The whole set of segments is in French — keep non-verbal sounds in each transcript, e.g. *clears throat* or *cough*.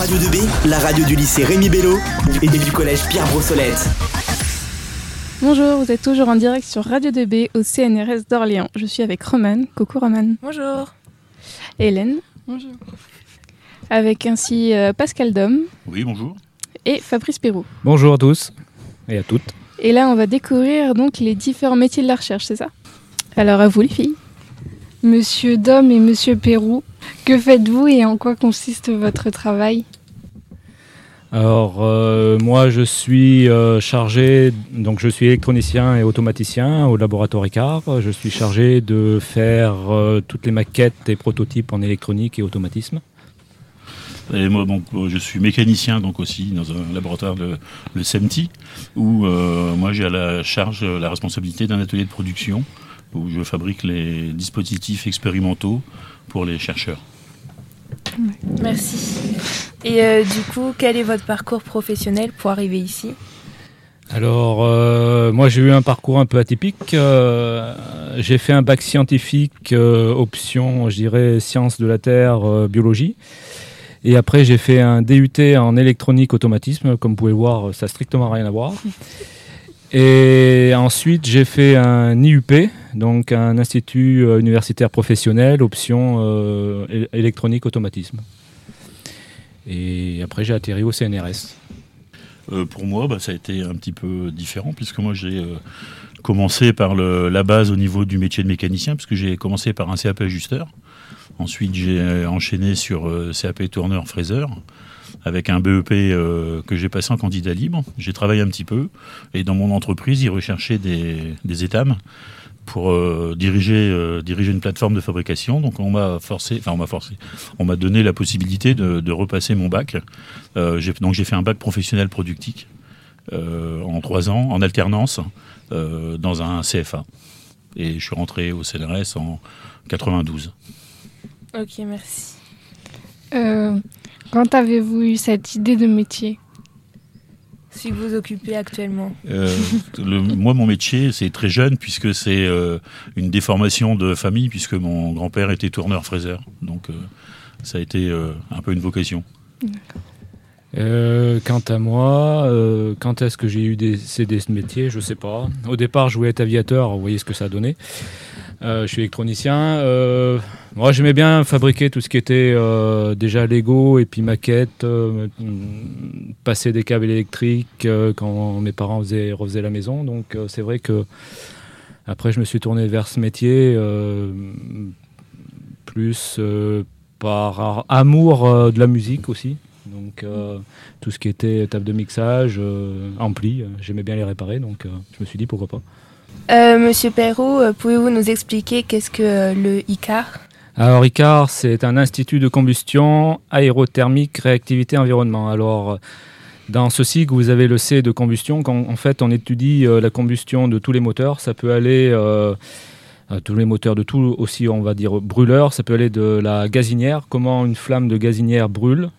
Radio 2B, la radio du lycée Rémi Bello et du collège Pierre Brossolette. Bonjour, vous êtes toujours en direct sur Radio 2B au CNRS d'Orléans. Je suis avec Roman. Coucou Roman. Bonjour. Hélène. Bonjour. Avec ainsi euh, Pascal Dom. Oui, bonjour. Et Fabrice Perrault. Bonjour à tous et à toutes. Et là, on va découvrir donc les différents métiers de la recherche, c'est ça? Alors à vous les filles. Monsieur Dom et Monsieur Perrou, que faites-vous et en quoi consiste votre travail Alors euh, moi je suis euh, chargé, donc je suis électronicien et automaticien au laboratoire Icard. Je suis chargé de faire euh, toutes les maquettes et prototypes en électronique et automatisme. Et moi, donc, je suis mécanicien donc aussi dans un laboratoire de le SEMTI où moi j'ai à la charge la responsabilité d'un atelier de production où je fabrique les dispositifs expérimentaux pour les chercheurs. Merci. Et euh, du coup, quel est votre parcours professionnel pour arriver ici? Alors, euh, moi j'ai eu un parcours un peu atypique. Euh, j'ai fait un bac scientifique, option, je dirais, sciences de la Terre, biologie. Et après, j'ai fait un DUT en électronique automatisme. Comme vous pouvez le voir, ça n'a strictement rien à voir. Et ensuite, j'ai fait un IUP, donc un institut euh, universitaire professionnel, option euh, électronique automatisme. Et après, j'ai atterri au CNRS. Euh, pour moi, bah, ça a été un petit peu différent, puisque moi, j'ai commencé par la base au niveau du métier de mécanicien, puisque j'ai commencé par un CAP ajusteur. Ensuite, j'ai enchaîné sur CAP tourneur fraiseur avec un BEP que j'ai passé en candidat libre. J'ai travaillé un petit peu et dans mon entreprise, ils recherchaient des étames pour euh, diriger, euh, diriger une plateforme de fabrication. Donc on m'a forcé, enfin on m'a forcé, on m'a donné la possibilité de, de repasser mon bac. donc j'ai fait un bac professionnel productique en trois ans, en alternance, dans un CFA. Et je suis rentré au CNRS en 92. Ok, merci. Quand avez-vous eu cette idée de métier? Si vous occupez actuellement euh, Moi, mon métier, c'est très jeune, puisque c'est euh, une déformation de famille, puisque mon grand-père était tourneur-fraiseur. Donc, euh, ça a été un peu une vocation. quant à moi, quand est-ce que j'ai eu des, ce métier? Je ne sais pas. Au départ, je voulais être aviateur, vous voyez ce que ça a donné. je suis électronicien. Moi, j'aimais bien fabriquer tout ce qui était euh, déjà Lego et puis maquette, euh, passer des câbles électriques euh, quand mes parents faisaient, refaisaient la maison. Donc, c'est vrai que après, je me suis tourné vers ce métier plus par amour de la musique aussi. Donc, tout ce qui était table de mixage, ampli, j'aimais bien les réparer. Donc, je me suis dit pourquoi pas. Monsieur Perrault, pouvez-vous nous expliquer qu'est-ce que le ICAR? Alors ICAR, c'est un institut de combustion aérothermique réactivité environnement. Alors dans ce cycle, vous avez le C de combustion. En fait on étudie euh, la combustion de tous les moteurs, ça peut aller euh, tous les moteurs de tout aussi, on va dire brûleur. Ça peut aller de la gazinière, comment une flamme de gazinière brûle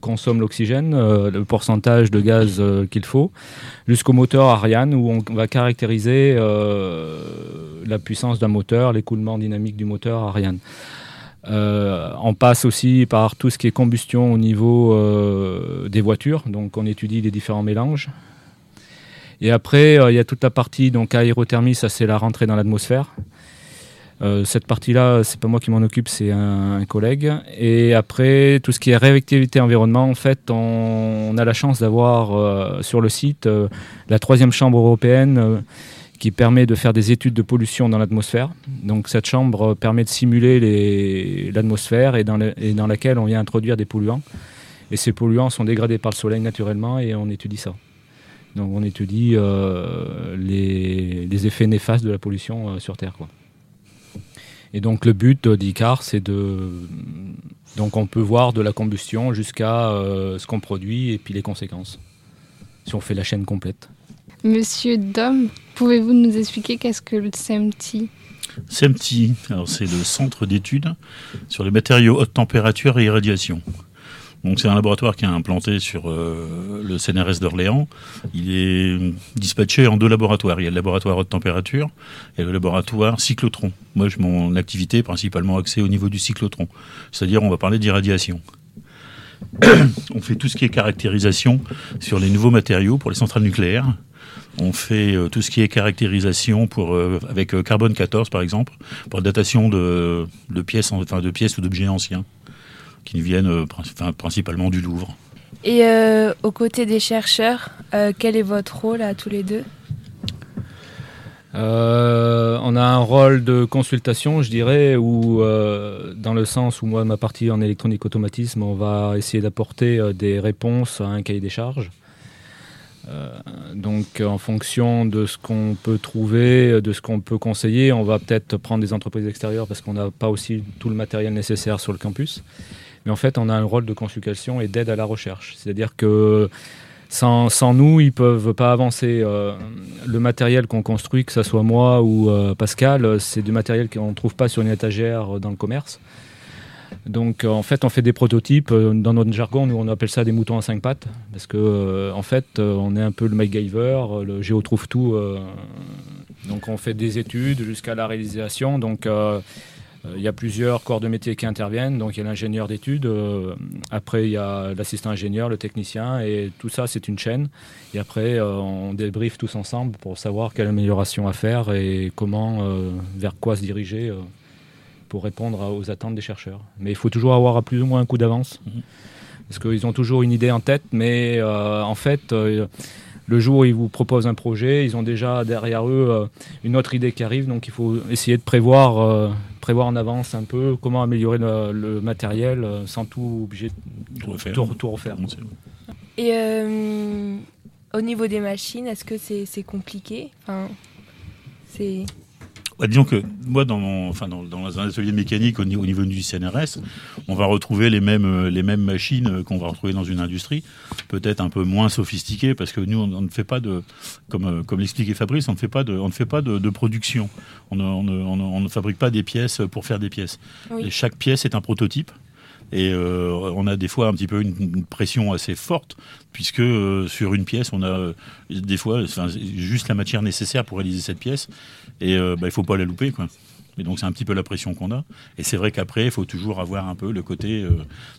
consomme l'oxygène, euh, le pourcentage de gaz qu'il faut, jusqu'au moteur Ariane où on va caractériser la puissance d'un moteur, l'écoulement dynamique du moteur Ariane. Euh, on passe aussi par tout ce qui est combustion au niveau euh, des voitures, donc on étudie les différents mélanges. Et après, euh, il y a toute la partie donc aérothermie, ça c'est la rentrée dans l'atmosphère. cette partie-là, c'est pas moi qui m'en occupe, c'est un, collègue. Et après, tout ce qui est réactivité environnement, en fait, on, a la chance d'avoir sur le site la troisième chambre européenne qui permet de faire des études de pollution dans l'atmosphère. Donc cette chambre permet de simuler l'atmosphère et, dans laquelle on vient introduire des polluants. Et ces polluants sont dégradés par le soleil naturellement et on étudie ça. Donc on étudie euh, les, effets néfastes de la pollution euh, sur Terre. Et donc le but d'ICAR, c'est de... Donc on peut voir de la combustion jusqu'à euh, ce qu'on produit et puis les conséquences, si on fait la chaîne complète. Monsieur Dom, pouvez-vous nous expliquer qu'est-ce que le CEMTI CEMTI, c'est le centre d'études sur les matériaux haute température et irradiation. C'est un laboratoire qui est implanté sur euh, le CNRS d'Orléans. Il est dispatché en deux laboratoires. Il y a le laboratoire haute température et le laboratoire cyclotron. Moi, mon activité est principalement axée au niveau du cyclotron. C'est-à-dire, on va parler d'irradiation. *coughs* on fait tout ce qui est caractérisation sur les nouveaux matériaux pour les centrales nucléaires. On fait euh, tout ce qui est caractérisation pour, euh, avec euh, carbone 14 par exemple, pour la datation de, de pièces, enfin, de pièces ou d'objets anciens qui nous viennent euh, enfin, principalement du Louvre. Et euh, aux côtés des chercheurs, euh, quel est votre rôle à tous les deux? Euh, on a un rôle de consultation, je dirais, où, euh, dans le sens où moi, ma partie en électronique automatisme, on va essayer d'apporter euh, des réponses à un cahier des charges. Euh, donc, en fonction de ce qu'on peut trouver, de ce qu'on peut conseiller, on va peut-être prendre des entreprises extérieures parce qu'on n'a pas aussi tout le matériel nécessaire sur le campus. Mais en fait, on a un rôle de consultation et d'aide à la recherche. C'est-à-dire que sans, nous, ils peuvent pas avancer. Euh, le matériel qu'on construit, que ce soit moi ou euh, Pascal, c'est du matériel qu'on ne trouve pas sur une étagère dans le commerce. Donc euh, en fait, on fait des prototypes. Euh, Dans notre jargon, nous, on appelle ça des moutons à cinq pattes. Parce que euh, en fait, on est un peu le MacGyver, le géo trouve tout. donc on fait des études jusqu'à la réalisation. Donc il y a plusieurs corps de métier qui interviennent. Donc il y a l'ingénieur d'études, après il y a l'assistant ingénieur, le technicien, et tout ça c'est une chaîne. Et après on débriefe tous ensemble pour savoir quelle amélioration à faire et comment, vers quoi se diriger pour répondre aux attentes des chercheurs. Mais il faut toujours avoir à plus ou moins un coup d'avance. Mhm. Parce qu'ils ont toujours une idée en tête, mais euh, en fait, euh, le jour où ils vous proposent un projet, ils ont déjà derrière eux euh, une autre idée qui arrive, donc il faut essayer de prévoir, euh, prévoir en avance un peu comment améliorer le, le matériel sans tout obligé de Tout refaire. tout- tout refaire. Bon, c'est- Et euh, au niveau des machines, est-ce que c'est compliqué? Enfin, c'est... Bah, disons que moi, dans, mon, enfin, dans, dans un atelier de mécanique au niveau, au niveau du CNRS, on va retrouver les mêmes, euh, les mêmes machines euh, qu'on va retrouver dans une industrie, peut-être un peu moins sophistiquées, parce que nous, on, on ne fait pas de, comme, euh, comme l'expliquait Fabrice, on ne fait pas de, on ne fait pas de, de production. On ne, on, ne, on ne- on ne fabrique pas des pièces pour faire des pièces. Oui. Et chaque pièce est un prototype. Et euh, on a des fois un petit peu une, une pression assez forte, puisque euh, sur une pièce, on a euh, des fois enfin, juste la matière nécessaire pour réaliser cette pièce, et euh, bah, il faut pas la louper. Quoi. Et donc c'est un petit peu la pression qu'on a. Et c'est vrai qu'après, il faut toujours avoir un peu le côté, euh,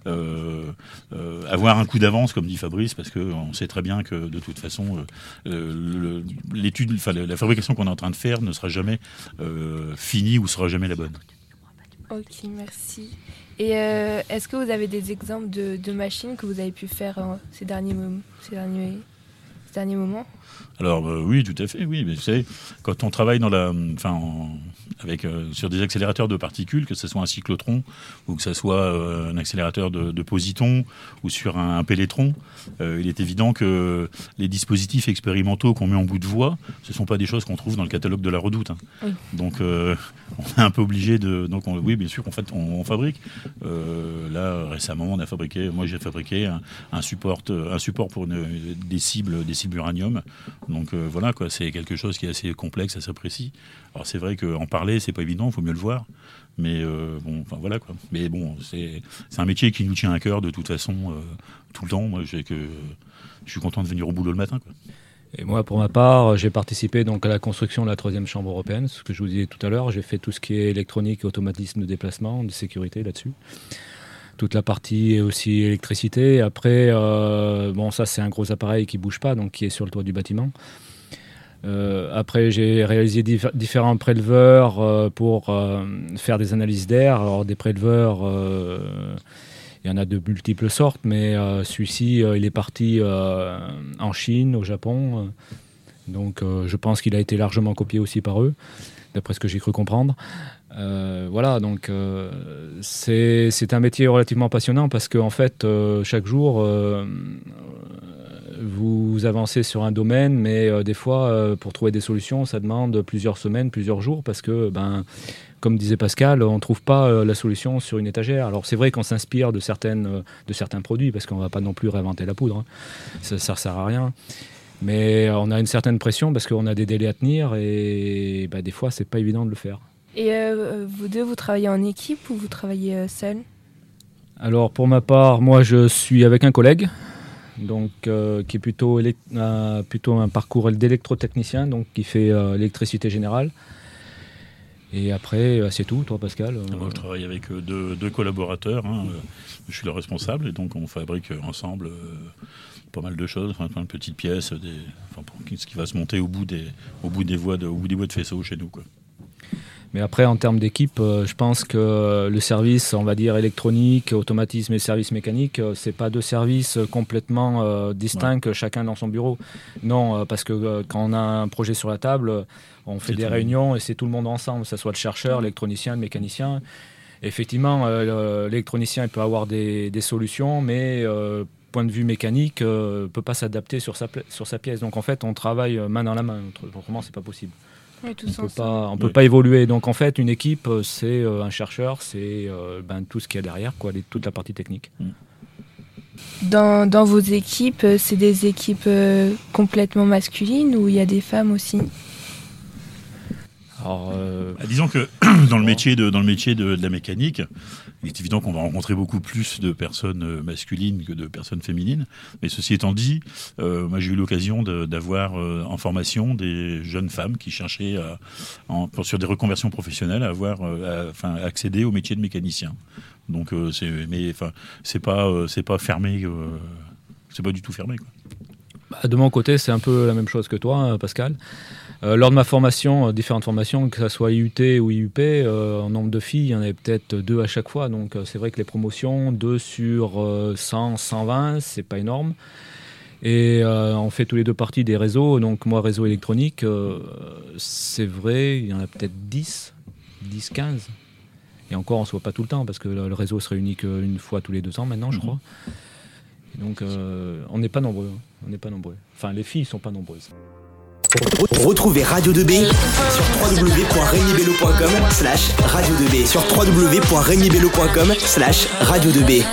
euh, euh, avoir un coup d'avance, comme dit Fabrice, parce qu'on sait très bien que de toute façon, l'étude, la, fabrication qu'on est en train de faire ne sera jamais finie ou sera jamais la bonne. Ok, merci. Et est-ce que vous avez des exemples de, machines que vous avez pu faire euh, ces, derniers ces, derniers, derniers moments Alors euh, oui, tout à fait, oui. Mais vous savez, quand on travaille dans la, enfin, en- avec euh, sur des accélérateurs de particules, que ce soit un cyclotron ou que ce soit euh, un accélérateur de, de positons ou sur un, un pélétron, euh, il est évident que les dispositifs expérimentaux qu'on met en bout de voie, ce sont pas des choses qu'on trouve dans le catalogue de la Redoute. hein. Oui. Donc on est un peu obligé de, donc on- oui, bien sûr, en fait, on, on fabrique. Là récemment, on a fabriqué, moi j'ai fabriqué un, un support, un support pour une- des cibles, des cibles uranium. Donc voilà, quoi, c'est quelque chose qui est assez complexe, assez précis. Alors c'est vrai qu'en parler, c'est pas évident, il faut mieux le voir. Mais euh, bon, enfin voilà quoi. Mais bon, c'est un métier qui nous tient à cœur de toute façon euh, tout le temps. Moi, que je suis content de venir au boulot le matin. Et moi, pour ma part, j'ai participé donc à la construction de la troisième chambre européenne, ce que je vous disais tout à l'heure. J'ai fait tout ce qui est électronique, automatisme de déplacement, de sécurité là-dessus. Toute la partie aussi électricité. Après, euh, bon, ça c'est un gros appareil qui bouge pas, donc qui est sur le toit du bâtiment. Euh, après, j'ai réalisé diff- différents préleveurs euh, pour euh, faire des analyses d'air. Alors, des préleveurs, il y en a de multiples sortes, mais celui-ci, il est parti en Chine, au Japon. donc, je pense qu'il a été largement copié aussi par eux, d'après ce que j'ai cru comprendre. Voilà, donc c'est un métier relativement passionnant parce qu'en fait, euh, chaque jour, vous avancez sur un domaine, mais euh, des fois, euh, pour trouver des solutions, ça demande plusieurs semaines, plusieurs jours, parce que, ben, comme disait Pascal, on ne trouve pas euh, la solution sur une étagère. Alors c'est vrai qu'on s'inspire de, certaines, de certains produits, parce qu'on ne va pas non plus réinventer la poudre, hein. ça ne sert à rien. Mais on a une certaine pression parce qu'on a des délais à tenir et ben, des fois, c'est pas évident de le faire. Et vous deux, vous travaillez en équipe ou vous travaillez seul? Alors pour ma part, moi je suis avec un collègue, donc euh, qui est plutôt, euh, plutôt un parcours d'électrotechnicien, donc qui fait euh, l'électricité générale. Et après, c'est tout, toi Pascal Moi je travaille avec deux, deux collaborateurs, hein. je suis le responsable et donc on fabrique ensemble pas mal de choses, enfin, plein de petites pièces, ce qui va se monter au bout des, au bout des voies de, au bout des voies de faisceau chez nous. Quoi. Mais après, en termes d'équipe, euh, je pense que le service, on va dire électronique, automatisme et service mécanique, euh, c'est pas deux services complètement euh, distincts, chacun dans son bureau. Non, parce que quand on a un projet sur la table, on fait des réunions et c'est tout le monde ensemble, que ce soit le chercheur, l'électronicien, le mécanicien. Effectivement, l'électronicien peut avoir des, des solutions, mais point de vue mécanique, ne peut pas s'adapter sur sa, sur sa pièce. Donc en fait, on travaille main dans la main. Autrement, c'est pas possible on ne peut, pas, on peut pas évoluer. Donc en fait, une équipe, euh, c'est euh, un chercheur, c'est euh, ben, tout ce qu'il y a derrière, quoi, toute la partie technique. Mm. Dans, dans, vos équipes, c'est des équipes complètement masculines ou il y a des femmes aussi? Alors, bah, disons que *clears throat* dans le métier de, dans le métier de la mécanique, il est évident qu'on va rencontrer beaucoup plus de personnes euh, masculines que de personnes féminines. Mais ceci étant dit, euh, moi j'ai eu l'occasion d'avoir euh, en formation des jeunes femmes qui cherchaient sur des reconversions professionnelles à avoir, enfin, accéder au métier de mécanicien. Donc c'est, mais enfin, c'est pas, c'est pas fermé, c'est pas du tout fermé. Quoi. Bah, de mon côté, c'est un peu la même chose que toi, Pascal. Euh, lors de ma formation, euh, différentes formations, que ce soit IUT ou IUP, euh, en nombre de filles, il y en avait peut-être deux à chaque fois. Donc c'est vrai que les promotions, deux sur 100, 120, c'est pas énorme. Et on fait tous les deux partie des réseaux. Donc moi, réseau électronique, c'est vrai, il y en a peut-être 10, 10, 15. Et encore, on ne se voit pas tout le temps parce que le réseau se réunit qu'une fois tous les deux ans maintenant, je mhm. crois. donc on n'est pas nombreux. Hein. On n'est pas nombreux. Enfin, les filles ne sont pas nombreuses. Retrouvez Radio 2B sur www.regnibello.com slash radio 2B sur www.regnibello.com slash radio 2B.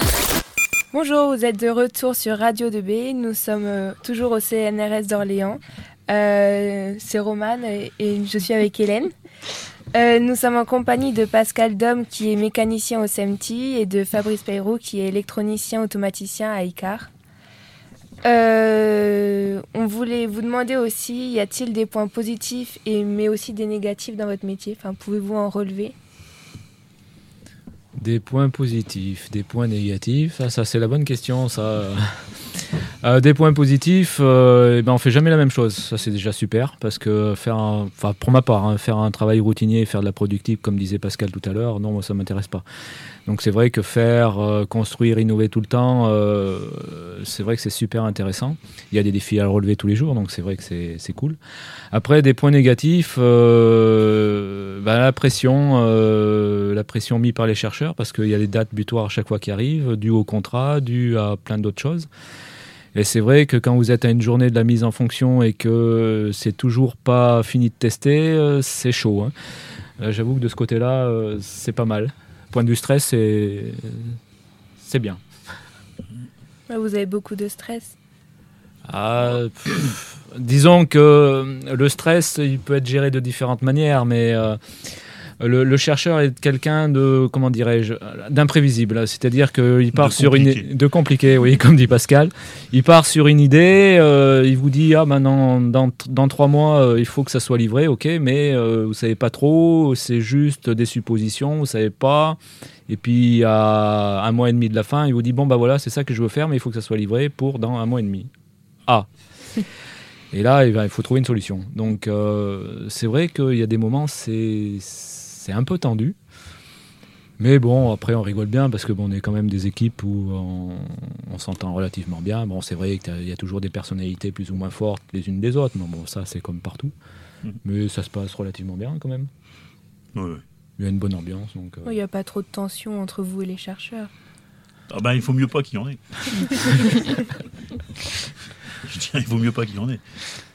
Bonjour, vous êtes de retour sur Radio 2B. Nous sommes euh, toujours au CNRS d'Orléans. Euh, c'est Romane et, je suis avec Hélène. Euh, nous sommes en compagnie de Pascal Dom qui est mécanicien au CMT et de Fabrice Peyrou qui est électronicien automaticien à ICAR. Euh, on voulait vous demander aussi, y a-t-il des points positifs et mais aussi des négatifs dans votre métier? Pouvez-vous en relever? Des points positifs, des points négatifs? Ah, ça, c'est la bonne question, ça. Euh, des points positifs, euh, eh ben on fait jamais la même chose. Ça c'est déjà super parce que faire, enfin pour ma part, hein, faire un travail routinier, faire de la productive, comme disait Pascal tout à l'heure, non, moi ça m'intéresse pas. Donc c'est vrai que faire, euh, construire, innover tout le temps, euh, c'est vrai que c'est super intéressant. Il y a des défis à relever tous les jours, donc c'est vrai que c'est cool. Après des points négatifs, bah, la pression, la pression mise par les chercheurs parce qu'il y a des dates butoirs à chaque fois qui arrivent, dues au contrat, dues à plein d'autres choses. Et c'est vrai que quand vous êtes à une journée de la mise en fonction et que c'est toujours pas fini de tester, euh, c'est chaud. Hein. Euh, j'avoue que de ce côté-là, euh, c'est pas mal. Point de vue stress, c'est, c'est bien. Vous avez beaucoup de stress ah, Disons que le stress, il peut être géré de différentes manières, mais le, chercheur est quelqu'un de, comment dirais-je, d'imprévisible. C'est-à-dire qu'il part sur une de compliqué, oui, comme dit Pascal. Il part sur une idée, euh, il vous dit ah maintenant dans, dans, trois mois euh, il faut que ça soit livré, ok, mais euh, vous savez pas trop, c'est juste des suppositions, vous savez pas. Et puis à un mois et demi de la fin, il vous dit bon bah voilà c'est ça que je veux faire, mais il faut que ça soit livré pour dans un mois et demi. Ah. *laughs* Et là, eh ben, il faut trouver une solution. Donc, c'est vrai qu'il y a des moments, c'est c'est un peu tendu. Mais bon, après, on rigole bien parce que bon, on est quand même des équipes où on, s'entend relativement bien. Bon, c'est vrai qu'il y a toujours des personnalités plus ou moins fortes les unes des autres. Mais bon, ça, c'est comme partout. Mm. Mais ça se passe relativement bien quand même. Il y a une bonne ambiance. Donc, euh. Il n'y a pas trop de tension entre vous et les chercheurs. Ah ben, il faut mieux pas qu'il y en ait. *laughs* *laughs* je dirais, il vaut mieux pas qu'il y en ait.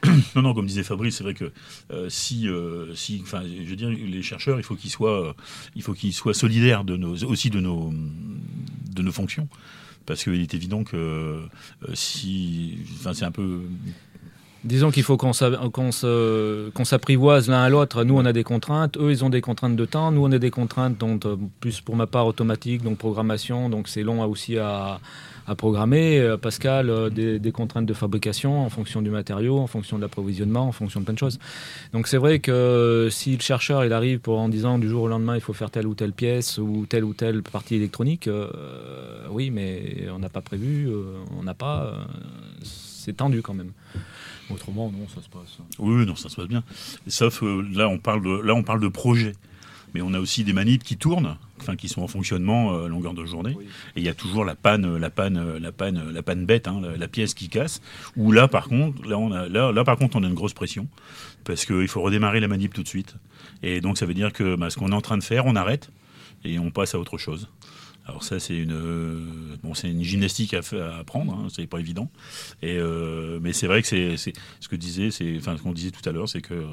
*clears throat* non, non, comme disait Fabrice, c'est vrai que euh, si, euh, si, enfin, je veux dire, les chercheurs, il faut qu'ils soient, il faut qu'ils soient solidaires de nos, aussi de nos, de nos fonctions, parce qu'il est évident que euh, si, enfin, c'est un peu Disons qu'il faut qu'on s'apprivoise l'un à l'autre. Nous, on a des contraintes. Eux, ils ont des contraintes de temps. Nous, on a des contraintes, donc, euh, plus pour ma part automatique, donc programmation. Donc, c'est long aussi à, programmer. Euh, Pascal, euh, des, contraintes de fabrication en fonction du matériau, en fonction de l'approvisionnement, en fonction de plein de choses. Donc c'est vrai que si le chercheur il arrive en disant du jour au lendemain il faut faire telle ou telle pièce ou telle ou telle partie électronique, oui, mais on n'a pas prévu, on n'a pas. c'est tendu quand même. Autrement, non, ça se passe. Oui, non, ça se passe bien. Sauf là, on parle de, là, on parle de projet mais on a aussi des manips qui tournent, enfin qui sont en fonctionnement euh, à longueur de journée. Et il y a toujours la panne, la panne, la panne, la panne bête, hein, la, pièce qui casse. Où là, par contre, là, on a, là, là, par contre, on a une grosse pression parce qu'il faut redémarrer la manip tout de suite. Et donc, ça veut dire que bah, ce qu'on est en train de faire, on arrête et on passe à autre chose. Alors ça, c'est une, euh, bon, une gymnastique à, à apprendre, hein, c'est pas évident. Et euh, mais c'est vrai que c'est, ce que disait, c'est, enfin ce qu'on disait tout à l'heure, c'est que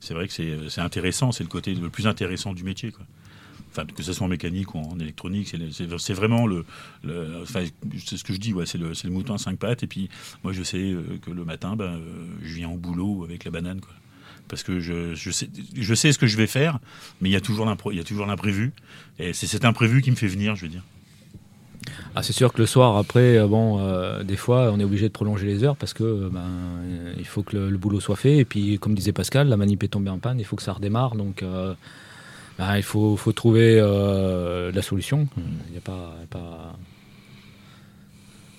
c'est vrai que c'est, intéressant, c'est le côté le plus intéressant du métier, quoi. Enfin, que ce soit en mécanique ou en électronique, c'est, vraiment le, enfin, c'est ce que je dis, ouais, c'est le, le, mouton à cinq pattes. Et puis, moi, je sais euh, que le matin, ben, je viens au boulot avec la banane, quoi parce que je, je, sais, je sais ce que je vais faire, mais il y a toujours l'imprévu. Et c'est cet imprévu qui me fait venir, je veux dire. Ah, c'est sûr que le soir, après, euh, bon, euh, des fois, on est obligé de prolonger les heures parce que euh, ben, il faut que le, boulot soit fait. Et puis, comme disait Pascal, la manip est tombée en panne, il faut que ça redémarre. Donc, ben, il faut, faut trouver la solution. Il n'y a pas, pas...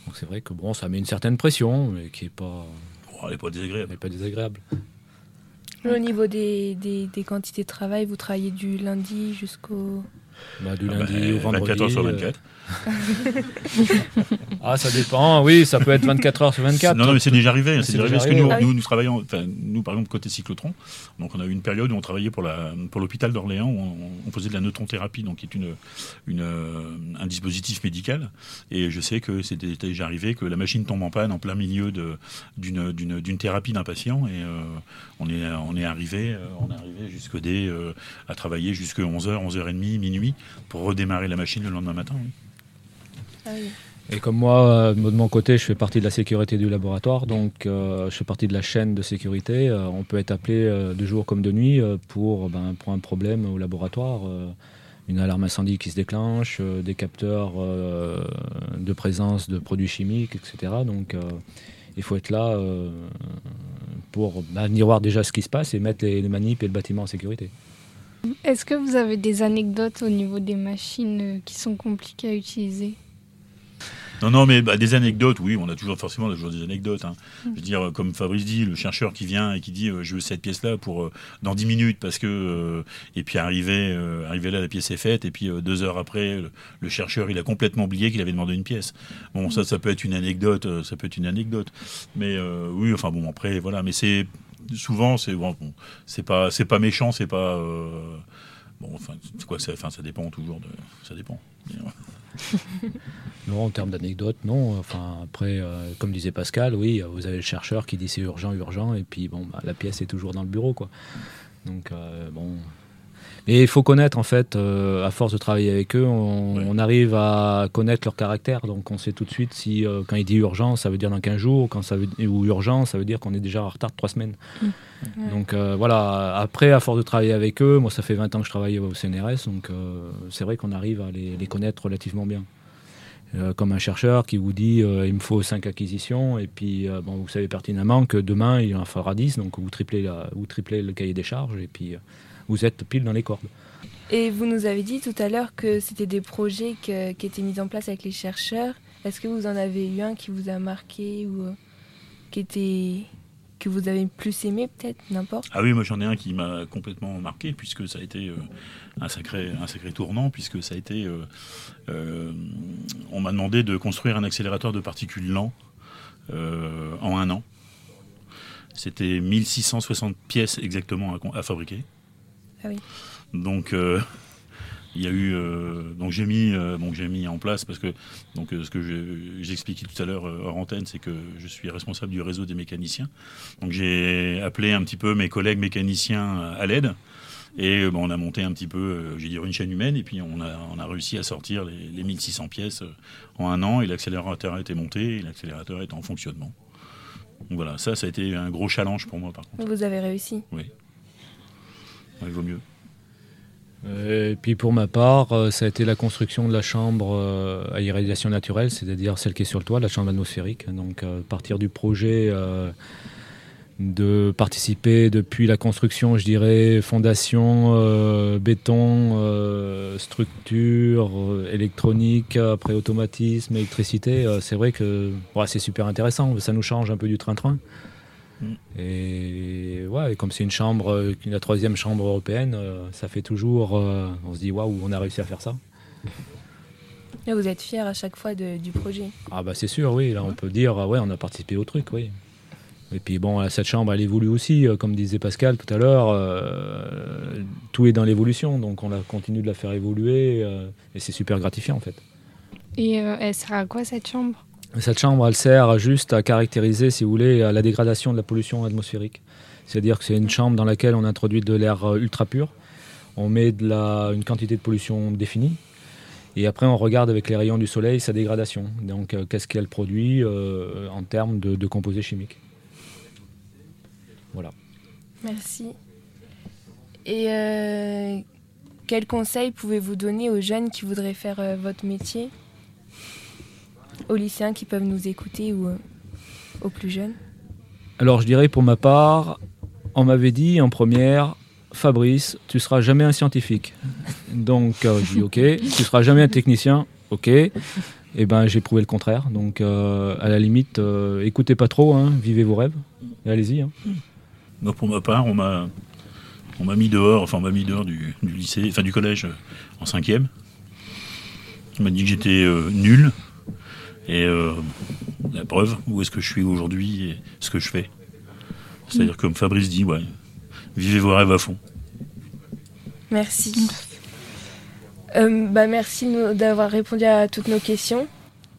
Donc, c'est vrai que bon, ça met une certaine pression, mais qui n'est pas. Oh, elle n'est pas désagréable. Elle est pas désagréable. Au niveau des, des, des, quantités de travail, vous travaillez du lundi jusqu'au... Bah, du ah lundi bah, au vendredi. 24 heures sur 24. *laughs* ah, ça dépend. Oui, ça peut être 24 heures sur 24. Non, non mais c'est déjà arrivé. C'est déjà arrivé parce que nous, nous, nous, travaillons, nous, par exemple, côté cyclotron. Donc, on a eu une période où on travaillait pour l'hôpital d'Orléans, où on, faisait de la neutron-thérapie, donc qui est une, une, un dispositif médical. Et je sais que c'était déjà arrivé que la machine tombe en panne en plein milieu d'une, thérapie d'un patient. Et euh, on est, on est arrivé, euh, on est arrivé jusque des, euh, à travailler jusque 11h, 11h30, minuit pour redémarrer la machine le lendemain matin. Oui. Ah et comme moi, euh, de mon côté, je fais partie de la sécurité du laboratoire, donc euh, je fais partie de la chaîne de sécurité. Euh, on peut être appelé de jour comme de nuit pour, ben, pour un problème au laboratoire, une alarme incendie qui se déclenche, des capteurs de présence de produits chimiques, etc. Donc il faut être là pour ben, venir voir déjà ce qui se passe et mettre les, les manips et le bâtiment en sécurité. Est-ce que vous avez des anecdotes au niveau des machines qui sont compliquées à utiliser? Non, non, mais bah, des anecdotes, oui, on a toujours forcément toujours des anecdotes. Hein. Mm. Je veux dire, comme Fabrice dit, le chercheur qui vient et qui dit euh, je veux cette pièce-là pour euh, dans 10 minutes parce que euh, et puis arrivé, arrivé là la pièce est faite et puis deux heures après le, chercheur il a complètement oublié qu'il avait demandé une pièce. Bon, ça, ça peut être une anecdote, ça peut être une anecdote. Mais oui, enfin bon, après voilà, mais c'est souvent c'est bon, c'est pas c'est pas méchant, c'est pas bon, enfin c'est quoi, enfin ça dépend toujours de ça dépend. *laughs* non, en termes d'anecdotes, non. Enfin, après, euh, comme disait Pascal, oui, vous avez le chercheur qui dit c'est urgent, urgent, et puis bon, bah, la pièce est toujours dans le bureau, quoi. Donc, euh, bon. Mais il faut connaître, en fait, euh, à force de travailler avec eux, on, arrive à connaître leur caractère. Donc, on sait tout de suite si, quand il dit urgent, ça veut dire dans 15 jours, quand ça veut, ou urgent, ça veut dire qu'on est déjà en retard de 3 semaines. Mmh. Donc, voilà. Après, à force de travailler avec eux, moi, ça fait 20 ans que je travaille au CNRS, donc c'est vrai qu'on arrive à les connaître relativement bien. Euh, comme un chercheur qui vous dit euh, il me faut 5 acquisitions et puis euh, bon, vous savez pertinemment que demain il en faudra 10 donc vous triplez, vous triplez le cahier des charges et puis vous êtes pile dans les cordes. Et vous nous avez dit tout à l'heure que c'était des projets qui étaient mis en place avec les chercheurs. Est-ce que vous en avez eu un qui vous a marqué ou qui était que vous avez plus aimé peut-être, n'importe? Ah oui, moi j'en ai un qui m'a complètement marqué puisque ça a été euh, un, sacré, un sacré tournant, puisque ça a été... Euh, euh, on m'a demandé de construire un accélérateur de particules lent en un an. C'était 1660 pièces exactement à, à fabriquer. Ah oui. Donc il y a eu euh, donc j'ai mis euh, j'ai mis en place parce que donc euh, ce que j'expliquais tout à l'heure hors antenne c'est que je suis responsable du réseau des mécaniciens donc j'ai appelé un petit peu mes collègues mécaniciens à l'aide et on a monté un petit peu j'ai dire une chaîne humaine et puis on a on a réussi à sortir les, les 1600 pièces en un an et l'accélérateur a été monté et l'accélérateur est en fonctionnement Donc voilà, ça, ça a été un gros challenge pour moi par contre. Vous avez réussi. Ouais, il vaut mieux. Et puis pour ma part, euh, ça a été la construction de la chambre euh, à irradiation naturelle, c'est-à-dire celle qui est sur le toit, la chambre atmosphérique. Donc euh, partir du projet de participer depuis la construction, je dirais, fondation, béton, structure, électronique, après automatisme, électricité, c'est vrai que c'est super intéressant, ça nous change un peu du train-train. Et ouais, et comme c'est une chambre, la troisième chambre européenne, euh, ça fait toujours, euh, on se dit waouh, on a réussi à faire ça. Là, vous êtes fiers à chaque fois de- du projet. Ah bah c'est sûr, oui, là on peut dire, ouais, on a participé au truc, oui. Et puis bon, cette chambre, elle évolue aussi, euh, comme disait Pascal tout à l'heure, euh, tout est dans l'évolution, donc on la continue de la faire évoluer, euh, et c'est super gratifiant en fait. Et euh, elle sert à quoi cette chambre? Cette chambre, elle sert juste à caractériser, si vous voulez, la dégradation de la pollution atmosphérique. C'est-à-dire que c'est une chambre dans laquelle on introduit de l'air euh, ultra pur, on met une quantité de pollution définie, et après on regarde avec les rayons du soleil sa dégradation. Donc euh, qu'est-ce qu'elle produit euh, en termes de, composés chimiques. Voilà. Merci. Et quels conseils pouvez-vous donner aux jeunes qui voudraient faire votre métier? Aux lycéens qui peuvent nous écouter ou euh, aux plus jeunes Alors je dirais pour ma part, on m'avait dit en première, Fabrice, tu seras jamais un scientifique. Donc euh, je dis ok, tu seras jamais un technicien, ok. Et ben j'ai prouvé le contraire. Donc euh, à la limite, euh, écoutez pas trop, hein, vivez vos rêves et allez-y. hein. Donc pour ma part, on m'a on m'a mis dehors, enfin on m'a mis dehors du, du lycée, enfin du collège en cinquième. On m'a dit que j'étais euh, nul. Et euh, la preuve, où est-ce que je suis aujourd'hui et ce que je fais? C'est-à-dire comme Fabrice dit, ouais, vivez vos rêves à fond. Merci. Euh, bah, merci d'avoir répondu à toutes nos questions.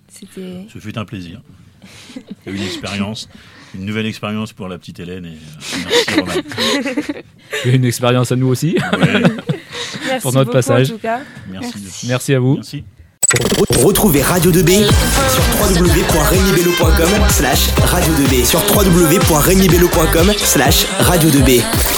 C'était Ce fut un plaisir. Une expérience, une nouvelle expérience pour la petite Hélène. Et euh, merci Romain. Une expérience à nous aussi. Ouais, *laughs* merci Pour notre beaucoup, passage. En tout cas. merci. de- Merci à vous. Merci. Retrouvez Radio 2B sur www.remibello.com slash radio 2B sur www.remibello.com slash radio 2B.